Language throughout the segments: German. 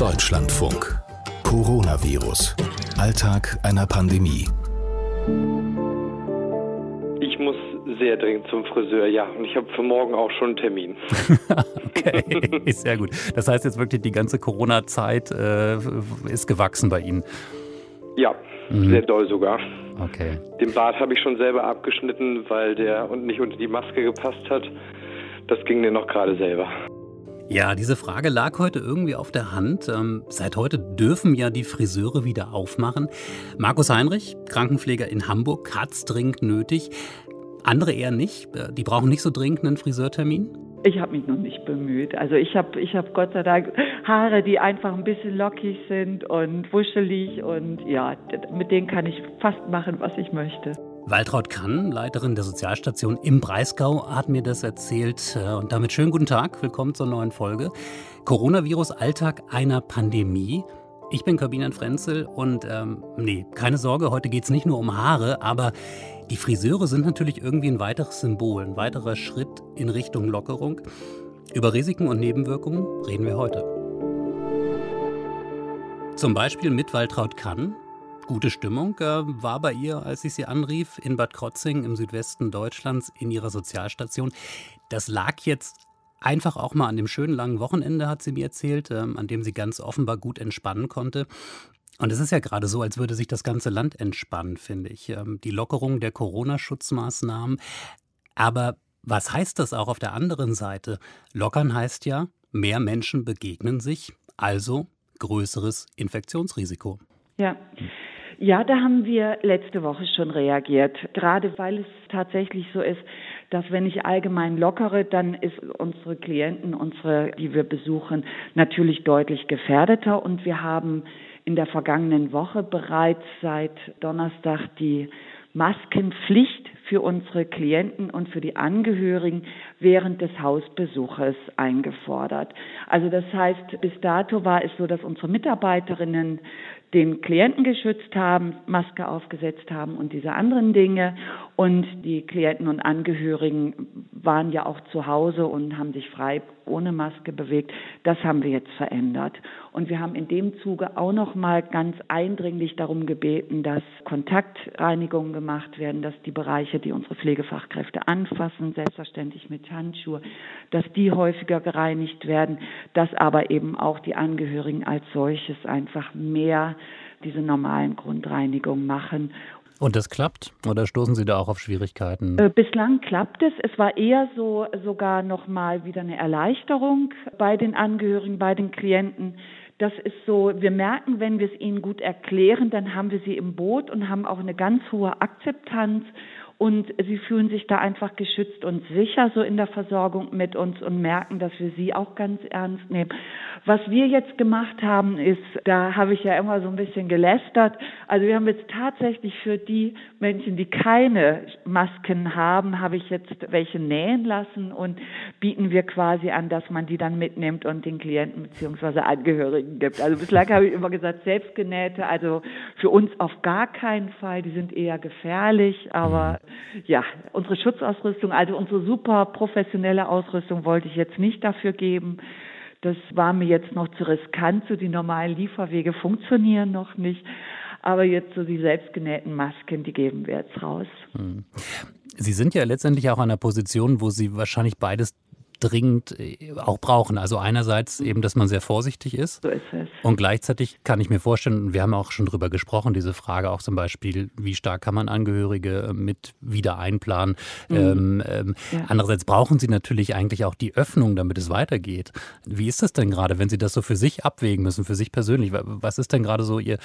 Deutschlandfunk. Coronavirus. Alltag einer Pandemie. Ich muss sehr dringend zum Friseur, ja. Und ich habe für morgen auch schon einen Termin. okay, sehr gut. Das heißt jetzt wirklich, die ganze Corona-Zeit äh, ist gewachsen bei Ihnen. Ja, mhm. sehr doll sogar. Okay. Den Bart habe ich schon selber abgeschnitten, weil der nicht unter die Maske gepasst hat. Das ging mir noch gerade selber. Ja, diese Frage lag heute irgendwie auf der Hand. Ähm, seit heute dürfen ja die Friseure wieder aufmachen. Markus Heinrich, Krankenpfleger in Hamburg, hat es dringend nötig. Andere eher nicht. Äh, die brauchen nicht so dringend einen Friseurtermin. Ich habe mich noch nicht bemüht. Also ich habe ich hab Gott sei Dank Haare, die einfach ein bisschen lockig sind und wuschelig und ja, mit denen kann ich fast machen, was ich möchte. Waltraud Kann, Leiterin der Sozialstation im Breisgau, hat mir das erzählt. Äh, und damit schönen guten Tag, willkommen zur neuen Folge. Coronavirus Alltag einer Pandemie. Ich bin Kabinen Frenzel und ähm, nee, keine Sorge, heute geht es nicht nur um Haare, aber die Friseure sind natürlich irgendwie ein weiteres Symbol, ein weiterer Schritt in Richtung Lockerung. Über Risiken und Nebenwirkungen reden wir heute. Zum Beispiel mit Waltraud Kann. Gute Stimmung äh, war bei ihr, als ich sie anrief, in Bad Krotzing im Südwesten Deutschlands in ihrer Sozialstation. Das lag jetzt einfach auch mal an dem schönen langen Wochenende, hat sie mir erzählt, äh, an dem sie ganz offenbar gut entspannen konnte. Und es ist ja gerade so, als würde sich das ganze Land entspannen, finde ich. Ähm, die Lockerung der Corona-Schutzmaßnahmen. Aber was heißt das auch auf der anderen Seite? Lockern heißt ja, mehr Menschen begegnen sich, also größeres Infektionsrisiko. Ja. Ja, da haben wir letzte Woche schon reagiert. Gerade weil es tatsächlich so ist, dass wenn ich allgemein lockere, dann ist unsere Klienten, unsere, die wir besuchen, natürlich deutlich gefährdeter und wir haben in der vergangenen Woche bereits seit Donnerstag die Maskenpflicht für unsere Klienten und für die Angehörigen während des Hausbesuches eingefordert. Also das heißt, bis dato war es so, dass unsere Mitarbeiterinnen den Klienten geschützt haben, Maske aufgesetzt haben und diese anderen Dinge. Und die Klienten und Angehörigen waren ja auch zu Hause und haben sich frei ohne Maske bewegt. Das haben wir jetzt verändert. Und wir haben in dem Zuge auch noch mal ganz eindringlich darum gebeten, dass Kontaktreinigungen gemacht werden, dass die Bereiche, die unsere Pflegefachkräfte anfassen, selbstverständlich mit Handschuhe, dass die häufiger gereinigt werden, dass aber eben auch die Angehörigen als solches einfach mehr diese normalen Grundreinigungen machen und das klappt? Oder stoßen Sie da auch auf Schwierigkeiten? Äh, bislang klappt es. Es war eher so sogar noch mal wieder eine Erleichterung bei den Angehörigen, bei den Klienten. Das ist so, wir merken, wenn wir es ihnen gut erklären, dann haben wir sie im Boot und haben auch eine ganz hohe Akzeptanz und sie fühlen sich da einfach geschützt und sicher so in der Versorgung mit uns und merken, dass wir sie auch ganz ernst nehmen. Was wir jetzt gemacht haben, ist, da habe ich ja immer so ein bisschen gelästert. Also wir haben jetzt tatsächlich für die Menschen, die keine Masken haben, habe ich jetzt welche nähen lassen und bieten wir quasi an, dass man die dann mitnimmt und den Klienten beziehungsweise Angehörigen gibt. Also bislang habe ich immer gesagt, selbstgenähte, also für uns auf gar keinen Fall, die sind eher gefährlich, aber ja, unsere Schutzausrüstung, also unsere super professionelle Ausrüstung wollte ich jetzt nicht dafür geben. Das war mir jetzt noch zu riskant, so die normalen Lieferwege funktionieren noch nicht. Aber jetzt so die selbstgenähten Masken, die geben wir jetzt raus. Hm. Sie sind ja letztendlich auch an einer Position, wo Sie wahrscheinlich beides dringend äh, auch brauchen. Also einerseits eben, dass man sehr vorsichtig ist. So ist es. Und gleichzeitig kann ich mir vorstellen, wir haben auch schon drüber gesprochen, diese Frage auch zum Beispiel, wie stark kann man Angehörige äh, mit wieder einplanen. Mhm. Ähm, ähm, ja. Andererseits brauchen sie natürlich eigentlich auch die Öffnung, damit es weitergeht. Wie ist das denn gerade, wenn Sie das so für sich abwägen müssen, für sich persönlich? Was ist denn gerade so Ihr,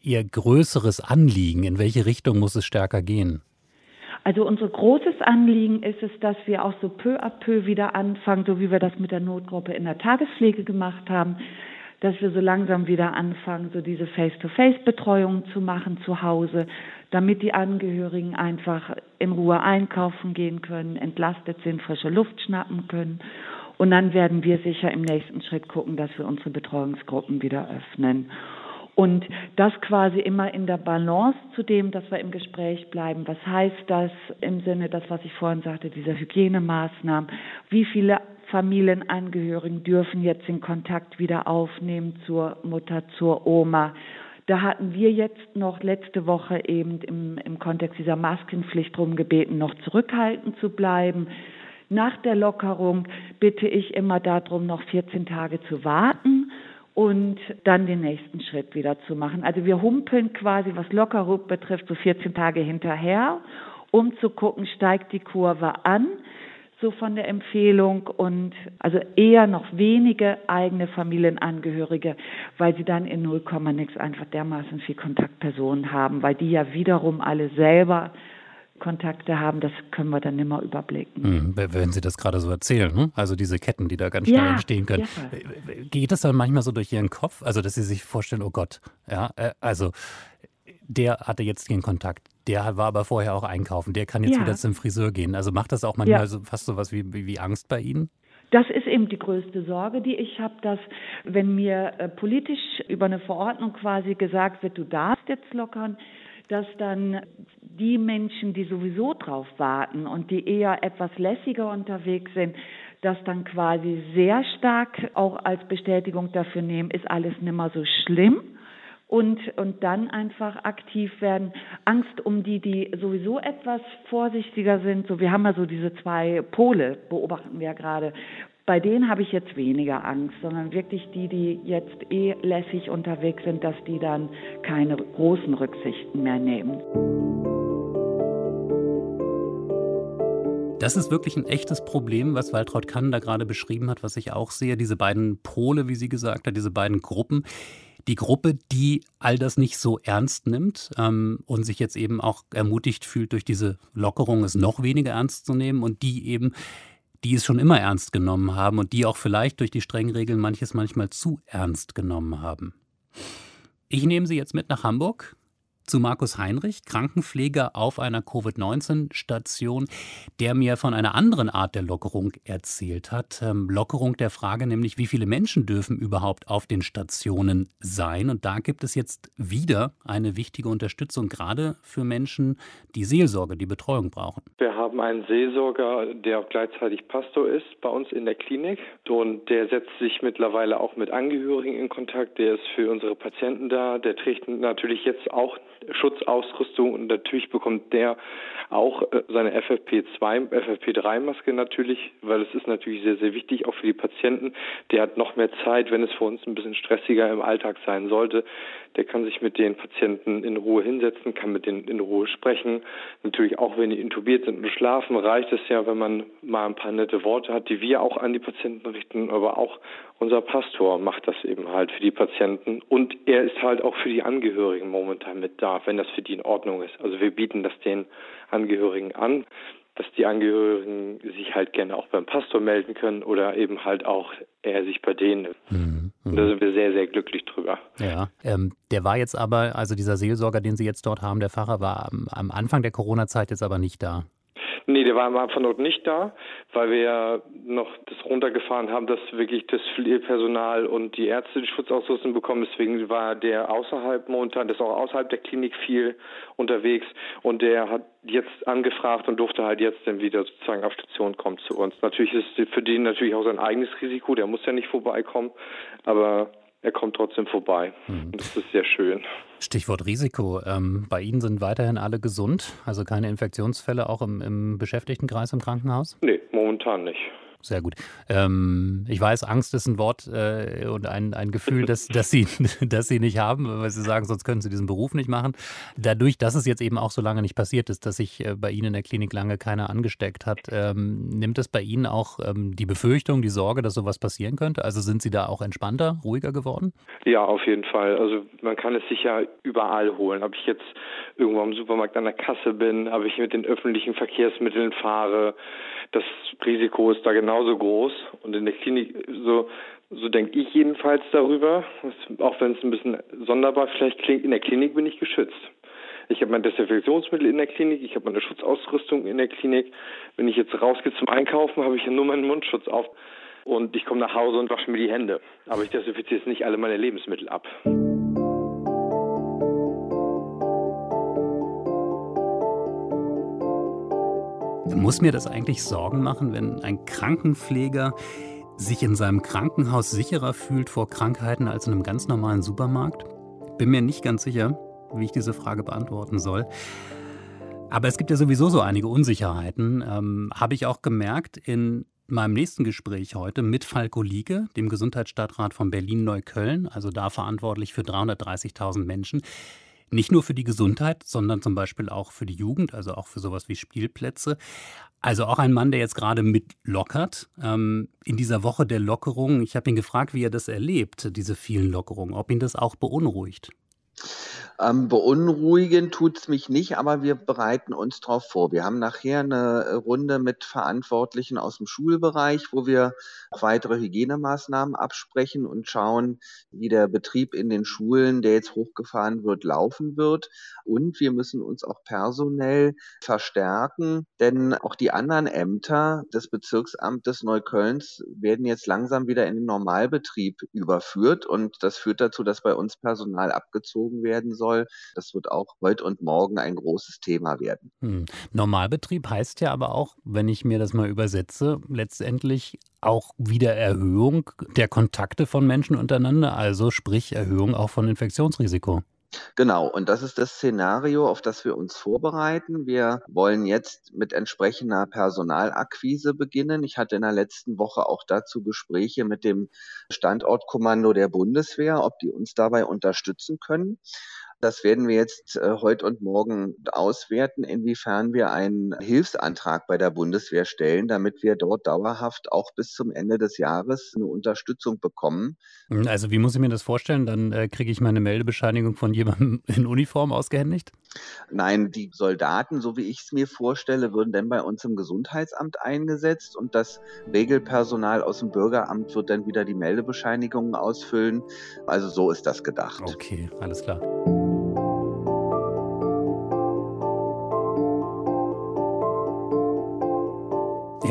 Ihr größeres Anliegen? In welche Richtung muss es stärker gehen? Also unser großes Anliegen ist es, dass wir auch so peu à peu wieder anfangen, so wie wir das mit der Notgruppe in der Tagespflege gemacht haben, dass wir so langsam wieder anfangen, so diese Face-to-Face-Betreuung zu machen zu Hause, damit die Angehörigen einfach in Ruhe einkaufen gehen können, entlastet sind, frische Luft schnappen können. Und dann werden wir sicher im nächsten Schritt gucken, dass wir unsere Betreuungsgruppen wieder öffnen. Und das quasi immer in der Balance zu dem, dass wir im Gespräch bleiben. Was heißt das im Sinne, das, was ich vorhin sagte, dieser Hygienemaßnahmen? Wie viele Familienangehörigen dürfen jetzt den Kontakt wieder aufnehmen zur Mutter, zur Oma. Da hatten wir jetzt noch letzte Woche eben im, im Kontext dieser Maskenpflicht darum gebeten, noch zurückhaltend zu bleiben. Nach der Lockerung bitte ich immer darum, noch 14 Tage zu warten und dann den nächsten Schritt wieder zu machen. Also wir humpeln quasi, was Lockerung betrifft, so 14 Tage hinterher, um zu gucken, steigt die Kurve an so von der Empfehlung und also eher noch wenige eigene Familienangehörige, weil sie dann in 0, nix einfach dermaßen viel Kontaktpersonen haben, weil die ja wiederum alle selber Kontakte haben, das können wir dann immer überblicken. Mhm, wenn Sie das gerade so erzählen, ne? also diese Ketten, die da ganz schnell ja, entstehen können. Ja. Geht das dann manchmal so durch Ihren Kopf? Also, dass Sie sich vorstellen, oh Gott, ja, äh, also der hatte jetzt den Kontakt, der war aber vorher auch einkaufen, der kann jetzt ja. wieder zum Friseur gehen. Also macht das auch manchmal so, fast so was wie, wie Angst bei Ihnen? Das ist eben die größte Sorge, die ich habe, dass wenn mir äh, politisch über eine Verordnung quasi gesagt wird, du darfst jetzt lockern, dass dann die Menschen, die sowieso drauf warten und die eher etwas lässiger unterwegs sind, das dann quasi sehr stark auch als Bestätigung dafür nehmen, ist alles nimmer so schlimm und, und dann einfach aktiv werden. Angst um die, die sowieso etwas vorsichtiger sind. So, wir haben ja so diese zwei Pole, beobachten wir ja gerade. Bei denen habe ich jetzt weniger Angst, sondern wirklich die, die jetzt eh lässig unterwegs sind, dass die dann keine großen Rücksichten mehr nehmen. Das ist wirklich ein echtes Problem, was Waltraud Kann da gerade beschrieben hat, was ich auch sehe. Diese beiden Pole, wie sie gesagt hat, diese beiden Gruppen die Gruppe, die all das nicht so ernst nimmt ähm, und sich jetzt eben auch ermutigt fühlt, durch diese Lockerung es noch weniger ernst zu nehmen und die eben, die es schon immer ernst genommen haben und die auch vielleicht durch die strengen Regeln manches manchmal zu ernst genommen haben. Ich nehme Sie jetzt mit nach Hamburg zu Markus Heinrich, Krankenpfleger auf einer Covid-19-Station, der mir von einer anderen Art der Lockerung erzählt hat. Ähm, Lockerung der Frage nämlich, wie viele Menschen dürfen überhaupt auf den Stationen sein? Und da gibt es jetzt wieder eine wichtige Unterstützung, gerade für Menschen, die Seelsorge, die Betreuung brauchen. Wir haben einen Seelsorger, der auch gleichzeitig Pastor ist bei uns in der Klinik. Und der setzt sich mittlerweile auch mit Angehörigen in Kontakt. Der ist für unsere Patienten da. Der trägt natürlich jetzt auch Schutzausrüstung und natürlich bekommt der auch äh, seine FFP2, FFP3-Maske natürlich, weil es ist natürlich sehr, sehr wichtig, auch für die Patienten. Der hat noch mehr Zeit, wenn es für uns ein bisschen stressiger im Alltag sein sollte. Der kann sich mit den Patienten in Ruhe hinsetzen, kann mit denen in Ruhe sprechen. Natürlich auch, wenn die intubiert sind und schlafen, reicht es ja, wenn man mal ein paar nette Worte hat, die wir auch an die Patienten richten, aber auch unser Pastor macht das eben halt für die Patienten und er ist halt auch für die Angehörigen momentan mit da, wenn das für die in Ordnung ist. Also wir bieten das den Angehörigen an, dass die Angehörigen sich halt gerne auch beim Pastor melden können oder eben halt auch er sich bei denen. Mhm. Und da sind wir sehr, sehr glücklich drüber. Ja, ähm, der war jetzt aber, also dieser Seelsorger, den Sie jetzt dort haben, der Pfarrer, war am, am Anfang der Corona-Zeit jetzt aber nicht da. Nee, der war am Anfang noch nicht da, weil wir ja noch das runtergefahren haben, dass wirklich das Pflegepersonal und die Ärzte die Schutzausrüstung bekommen. Deswegen war der außerhalb momentan, das ist auch außerhalb der Klinik viel unterwegs und der hat jetzt angefragt und durfte halt jetzt dann wieder sozusagen auf Station kommen zu uns. Natürlich ist für den natürlich auch sein eigenes Risiko, der muss ja nicht vorbeikommen, aber er kommt trotzdem vorbei. Mhm. Das ist sehr schön. Stichwort Risiko. Ähm, bei Ihnen sind weiterhin alle gesund, also keine Infektionsfälle auch im, im Beschäftigtenkreis im Krankenhaus? Nee, momentan nicht. Sehr gut. Ähm, ich weiß, Angst ist ein Wort äh, und ein, ein Gefühl, das, das, Sie, das Sie nicht haben, weil Sie sagen, sonst können Sie diesen Beruf nicht machen. Dadurch, dass es jetzt eben auch so lange nicht passiert ist, dass sich äh, bei Ihnen in der Klinik lange keiner angesteckt hat, ähm, nimmt es bei Ihnen auch ähm, die Befürchtung, die Sorge, dass sowas passieren könnte? Also sind Sie da auch entspannter, ruhiger geworden? Ja, auf jeden Fall. Also man kann es sich ja überall holen. Ob ich jetzt irgendwo am Supermarkt an der Kasse bin, ob ich mit den öffentlichen Verkehrsmitteln fahre, das Risiko ist da genauso groß. Und in der Klinik, so, so denke ich jedenfalls darüber, auch wenn es ein bisschen sonderbar vielleicht klingt, in der Klinik bin ich geschützt. Ich habe mein Desinfektionsmittel in der Klinik, ich habe meine Schutzausrüstung in der Klinik. Wenn ich jetzt rausgehe zum Einkaufen, habe ich ja nur meinen Mundschutz auf. Und ich komme nach Hause und wasche mir die Hände. Aber ich desinfiziere jetzt nicht alle meine Lebensmittel ab. Muss mir das eigentlich Sorgen machen, wenn ein Krankenpfleger sich in seinem Krankenhaus sicherer fühlt vor Krankheiten als in einem ganz normalen Supermarkt? Bin mir nicht ganz sicher, wie ich diese Frage beantworten soll. Aber es gibt ja sowieso so einige Unsicherheiten. Ähm, Habe ich auch gemerkt in meinem nächsten Gespräch heute mit Falko Lieke, dem Gesundheitsstadtrat von Berlin-Neukölln, also da verantwortlich für 330.000 Menschen. Nicht nur für die Gesundheit, sondern zum Beispiel auch für die Jugend, also auch für sowas wie Spielplätze. Also auch ein Mann, der jetzt gerade mitlockert. Ähm, in dieser Woche der Lockerung, ich habe ihn gefragt, wie er das erlebt, diese vielen Lockerungen, ob ihn das auch beunruhigt. Ähm, beunruhigen tut's mich nicht, aber wir bereiten uns darauf vor. Wir haben nachher eine äh, Runde mit Verantwortlichen aus dem Schulbereich, wo wir weitere Hygienemaßnahmen absprechen und schauen, wie der Betrieb in den Schulen, der jetzt hochgefahren wird, laufen wird. Und wir müssen uns auch personell verstärken, denn auch die anderen Ämter des Bezirksamtes Neuköllns werden jetzt langsam wieder in den Normalbetrieb überführt. Und das führt dazu, dass bei uns Personal abgezogen werden soll soll. Das wird auch heute und morgen ein großes Thema werden. Hm. Normalbetrieb heißt ja aber auch, wenn ich mir das mal übersetze, letztendlich auch wieder Erhöhung der Kontakte von Menschen untereinander, also sprich Erhöhung auch von Infektionsrisiko. Genau, und das ist das Szenario, auf das wir uns vorbereiten. Wir wollen jetzt mit entsprechender Personalakquise beginnen. Ich hatte in der letzten Woche auch dazu Gespräche mit dem Standortkommando der Bundeswehr, ob die uns dabei unterstützen können. Das werden wir jetzt äh, heute und morgen auswerten, inwiefern wir einen Hilfsantrag bei der Bundeswehr stellen, damit wir dort dauerhaft auch bis zum Ende des Jahres eine Unterstützung bekommen. Hm, also wie muss ich mir das vorstellen? Dann äh, kriege ich meine Meldebescheinigung von jemandem in Uniform ausgehändigt? Nein, die Soldaten, so wie ich es mir vorstelle, würden dann bei uns im Gesundheitsamt eingesetzt und das Regelpersonal aus dem Bürgeramt wird dann wieder die Meldebescheinigungen ausfüllen. Also so ist das gedacht. Okay, alles klar.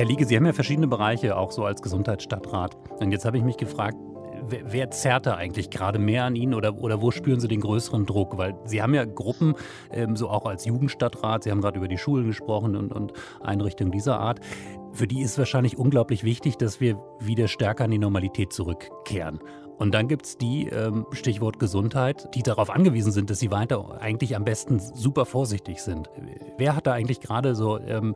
Herr Liege, Sie haben ja verschiedene Bereiche, auch so als Gesundheitsstadtrat. Und jetzt habe ich mich gefragt, wer, zerrt da eigentlich gerade mehr an Ihnen oder, oder wo spüren Sie den größeren Druck? Weil Sie haben ja Gruppen, ähm, so auch als Jugendstadtrat, Sie haben gerade über die Schulen gesprochen und, und Einrichtungen dieser Art. Für die ist wahrscheinlich unglaublich wichtig, dass wir wieder stärker an die Normalität zurückkehren. Und dann gibt es die, ähm, Stichwort Gesundheit, die darauf angewiesen sind, dass sie weiter eigentlich am besten super vorsichtig sind. Wer hat da eigentlich gerade so ähm,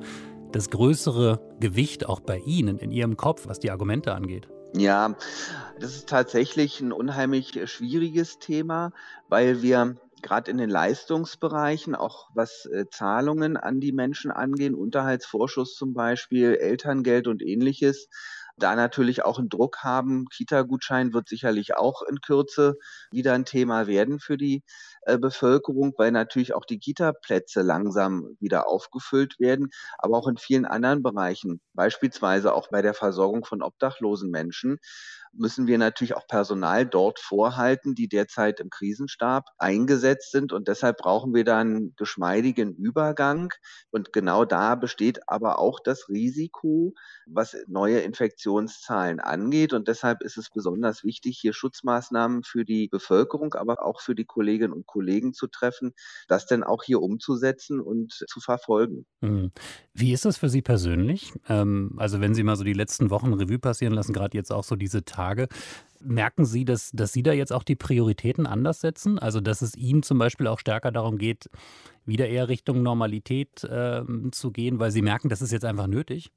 das größere Gewicht auch bei Ihnen in Ihrem Kopf, was die Argumente angeht? Ja, das ist tatsächlich ein unheimlich schwieriges Thema, weil wir gerade in den Leistungsbereichen, auch was äh, Zahlungen an die Menschen angehen, Unterhaltsvorschuss zum Beispiel, Elterngeld und ähnliches, da natürlich auch einen Druck haben. Kita-Gutschein wird sicherlich auch in Kürze wieder ein Thema werden für die äh, Bevölkerung, weil natürlich auch die Kita-Plätze langsam wieder aufgefüllt werden, aber auch in vielen anderen Bereichen, beispielsweise auch bei der Versorgung von obdachlosen Menschen, müssen wir natürlich auch Personal dort vorhalten, die derzeit im Krisenstab eingesetzt sind. Und deshalb brauchen wir da einen geschmeidigen Übergang. Und genau da besteht aber auch das Risiko, was neue Infektionszahlen angeht. Und deshalb ist es besonders wichtig, hier Schutzmaßnahmen für die Bevölkerung, aber auch für die Kolleginnen und Kollegen zu treffen, das denn auch hier umzusetzen und zu verfolgen. Hm. Wie ist das für Sie persönlich? Ähm, also wenn Sie mal so die letzten Wochen Revue passieren lassen, gerade jetzt auch so diese Tage, merken Sie, dass, dass Sie da jetzt auch die Prioritäten anders setzen? Also dass es Ihnen zum Beispiel auch stärker darum geht, wieder eher Richtung Normalität äh, zu gehen, weil Sie merken, das ist jetzt einfach nötig?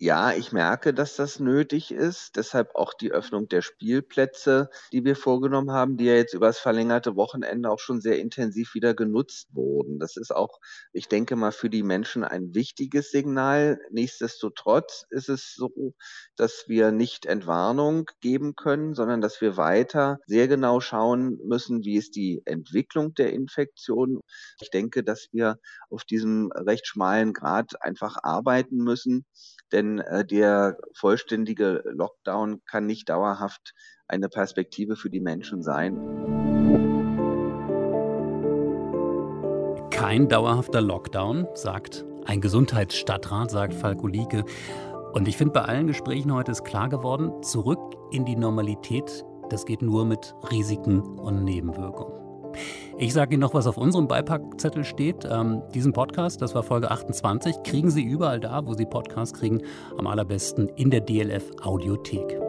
Ja, ich merke, dass das nötig ist. Deshalb auch die Öffnung der Spielplätze, die wir vorgenommen haben, die ja jetzt über das verlängerte Wochenende auch schon sehr intensiv wieder genutzt wurden. Das ist auch, ich denke mal, für die Menschen ein wichtiges Signal. Nichtsdestotrotz ist es so, dass wir nicht Entwarnung geben können, sondern dass wir weiter sehr genau schauen müssen, wie ist die Entwicklung der Infektion. Ich denke, dass wir auf diesem recht schmalen Grad einfach arbeiten müssen denn äh, der vollständige Lockdown kann nicht dauerhaft eine Perspektive für die Menschen sein. Kein dauerhafter Lockdown, sagt ein Gesundheitsstadtrat, sagt Falko Lieke. Und ich finde, bei allen Gesprächen heute ist klar geworden, zurück in die Normalität, das geht nur mit Risiken und Nebenwirkungen. Ich sage Ihnen noch, was auf unserem Beipackzettel steht. Ähm, diesen Podcast, das war Folge 28, kriegen Sie überall da, wo Sie Podcasts kriegen, am allerbesten in der DLF Audiothek.